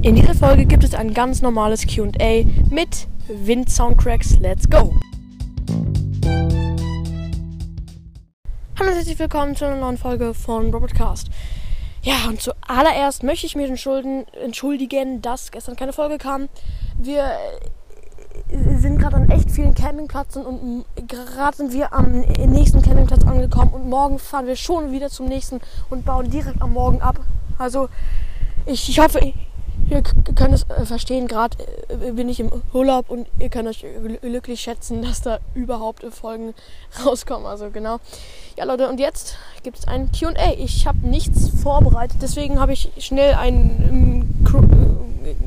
In dieser Folge gibt es ein ganz normales QA mit Wind Soundtracks. Let's go! Hallo und herzlich willkommen zu einer neuen Folge von Robotcast. Ja, und zuallererst möchte ich mich entschuldigen, dass gestern keine Folge kam. Wir äh, sind gerade an echt vielen Campingplätzen und gerade sind wir am nächsten Campingplatz angekommen und morgen fahren wir schon wieder zum nächsten und bauen direkt am Morgen ab. Also ich, ich hoffe, ihr könnt es äh, verstehen, gerade äh, bin ich im Urlaub und ihr könnt euch glücklich schätzen, dass da überhaupt Folgen rauskommen. Also genau. Ja Leute, und jetzt gibt es ein QA. Ich habe nichts vorbereitet, deswegen habe ich schnell ein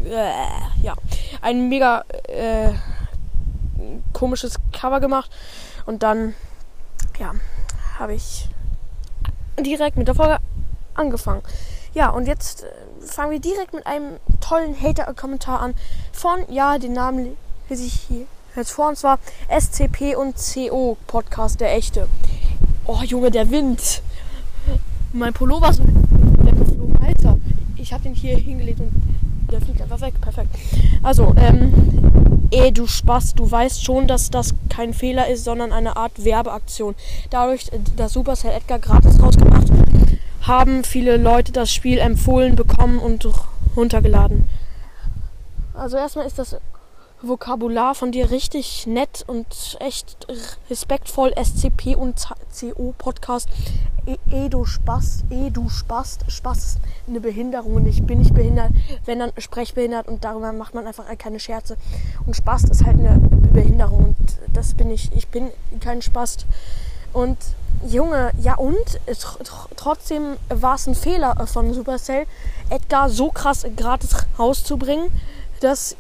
äh, ja, ein mega äh, komisches Cover gemacht und dann ja, habe ich direkt mit der Folge angefangen. Ja, und jetzt äh, fangen wir direkt mit einem tollen Hater-Kommentar an von, ja, den Namen lese ich hier jetzt vor, und zwar SCP und CO Podcast, der echte. Oh, Junge, der Wind. Mein Pullover ist weggeflogen. Alter, ich habe den hier hingelegt und der fliegt einfach weg. Perfekt. Also, ähm, eh, du Spaß, du weißt schon, dass das kein Fehler ist, sondern eine Art Werbeaktion. Dadurch, äh, dass Supercell Edgar gratis rausgemacht haben viele Leute das Spiel empfohlen bekommen und runtergeladen. Also erstmal ist das Vokabular von dir richtig nett und echt respektvoll. SCP und CO Podcast. E, e Spaß, e du Spaß, Spaß eine Behinderung und ich bin nicht behindert, wenn dann sprechbehindert und darüber macht man einfach keine Scherze. Und Spaß ist halt eine Behinderung und das bin ich. Ich bin kein Spaß. Und Junge, ja und? Trotzdem war es ein Fehler von Supercell, Edgar so krass gratis rauszubringen, dass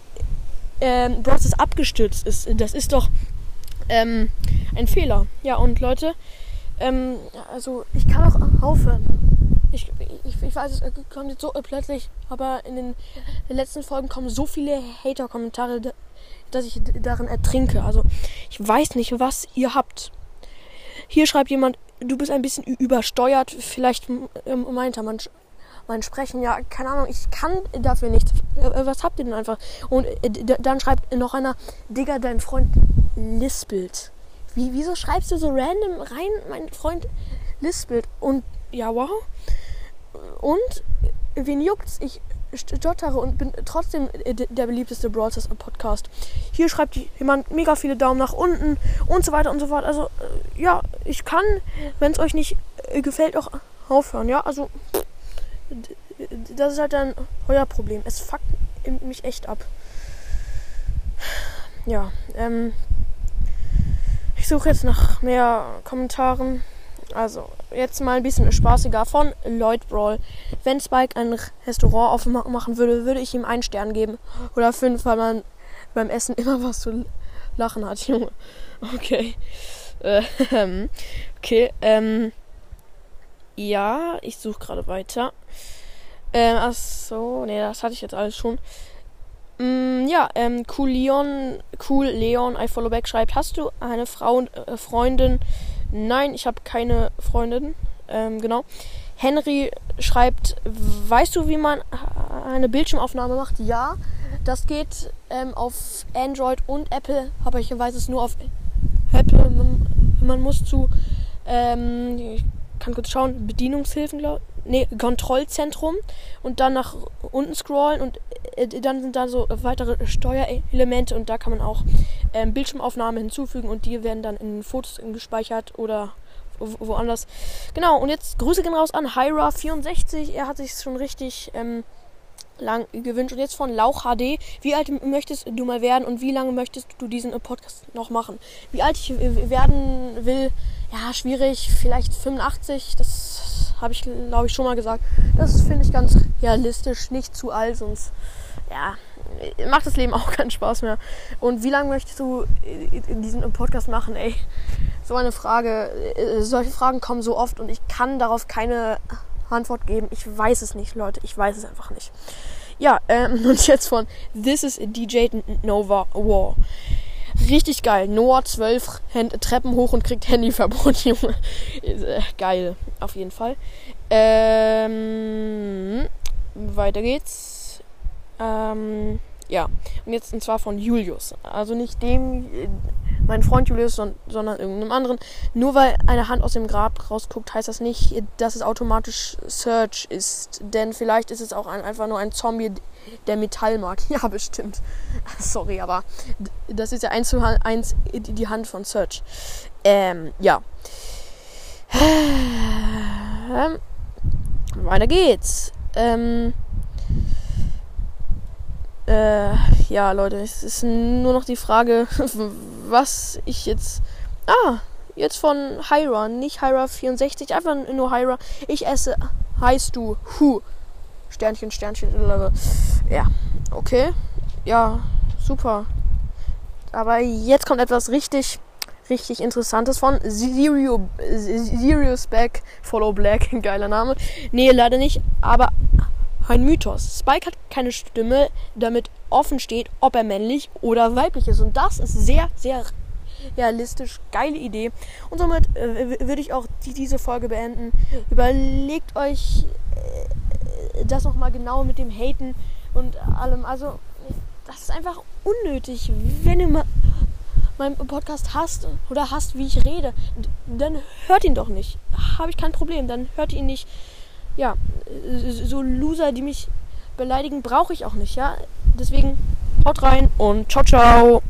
ähm, Bros. abgestürzt ist. Das ist doch ähm, ein Fehler. Ja und Leute, ähm, also ich kann auch aufhören. Ich, ich, ich weiß, es kommt jetzt so plötzlich, aber in den letzten Folgen kommen so viele Hater-Kommentare, dass ich darin ertrinke. Also ich weiß nicht, was ihr habt. Hier schreibt jemand, du bist ein bisschen übersteuert. Vielleicht ähm, meint er, man, mein Sprechen, ja, keine Ahnung, ich kann dafür nichts. Äh, was habt ihr denn einfach? Und äh, dann schreibt noch einer, Digga, dein Freund lispelt. Wie, wieso schreibst du so random rein, mein Freund lispelt? Und ja, wow. Und wen juckt's? Ich stottere und bin trotzdem der beliebteste Brawl Podcast. Hier schreibt jemand mega viele Daumen nach unten und so weiter und so fort. Also äh, ja, ich kann, wenn es euch nicht äh, gefällt, auch aufhören. Ja, also das ist halt dann euer Problem. Es fuckt mich echt ab. Ja, ähm, ich suche jetzt nach mehr Kommentaren. Also, jetzt mal ein bisschen spaßiger von Lloyd Brawl. Wenn Spike ein Restaurant aufmachen würde, würde ich ihm einen Stern geben. Oder fünf, weil man beim Essen immer was zu lachen hat, Junge. Okay. Ähm, okay, ähm. Ja, ich suche gerade weiter. Ähm, ach so, nee, das hatte ich jetzt alles schon. Mm, ja, ähm, cool Leon, cool Leon, I follow back schreibt, hast du eine Frau und äh, Freundin, Nein, ich habe keine Freundin. Ähm, genau. Henry schreibt, weißt du, wie man eine Bildschirmaufnahme macht? Ja, das geht ähm, auf Android und Apple, aber ich weiß es nur auf Apple. Man, muss zu, ähm, ich kann kurz schauen, Bedienungshilfen, glaube nee, Kontrollzentrum und dann nach unten scrollen und äh, dann sind da so weitere Steuerelemente und da kann man auch ähm, Bildschirmaufnahme hinzufügen und die werden dann in Fotos gespeichert oder woanders. Genau, und jetzt Grüße gehen raus an Hyra64. Er hat sich schon richtig ähm, lang gewünscht. Und jetzt von Lauch HD. Wie alt möchtest du mal werden und wie lange möchtest du diesen Podcast noch machen? Wie alt ich werden will, ja, schwierig. Vielleicht 85. Das habe ich, glaube ich, schon mal gesagt. Das finde ich ganz realistisch. Nicht zu alt, sonst, ja, macht das Leben auch keinen Spaß mehr. Und wie lange möchtest du in diesem Podcast machen, ey? So eine Frage. Äh, solche Fragen kommen so oft und ich kann darauf keine Antwort geben. Ich weiß es nicht, Leute. Ich weiß es einfach nicht. Ja, ähm, und jetzt von This is DJ Nova War. Richtig geil. Noah 12 rennt Treppen hoch und kriegt Handyverbot, Junge. Äh, geil, auf jeden Fall. Ähm, weiter geht's. Ähm, ja, und jetzt und zwar von Julius. Also nicht dem, äh, mein Freund Julius, son sondern irgendeinem anderen. Nur weil eine Hand aus dem Grab rausguckt, heißt das nicht, dass es automatisch Search ist. Denn vielleicht ist es auch ein, einfach nur ein Zombie, der Metall mag. Ja, bestimmt. Sorry, aber das ist ja eins zu eins die Hand von Search. Ähm, ja. Ähm, weiter geht's. Ähm, äh, ja, Leute, es ist nur noch die Frage, was ich jetzt. Ah, jetzt von Hyra, nicht Hyra64, einfach nur Hyra. Ich esse, heißt du, Hu. Sternchen, Sternchen, ja, okay. Ja, super. Aber jetzt kommt etwas richtig, richtig Interessantes von Zero, Back, Follow Black, geiler Name. Nee, leider nicht, aber ein Mythos. Spike hat keine Stimme, damit offen steht, ob er männlich oder weiblich ist. Und das ist sehr, sehr realistisch. Geile Idee. Und somit äh, würde ich auch die, diese Folge beenden. Überlegt euch äh, das nochmal genau mit dem Haten und allem. Also, das ist einfach unnötig. Wenn ihr mal meinen Podcast hasst oder hasst, wie ich rede, dann hört ihn doch nicht. Habe ich kein Problem. Dann hört ihn nicht ja, so Loser, die mich beleidigen, brauche ich auch nicht, ja. Deswegen haut rein und ciao, ciao.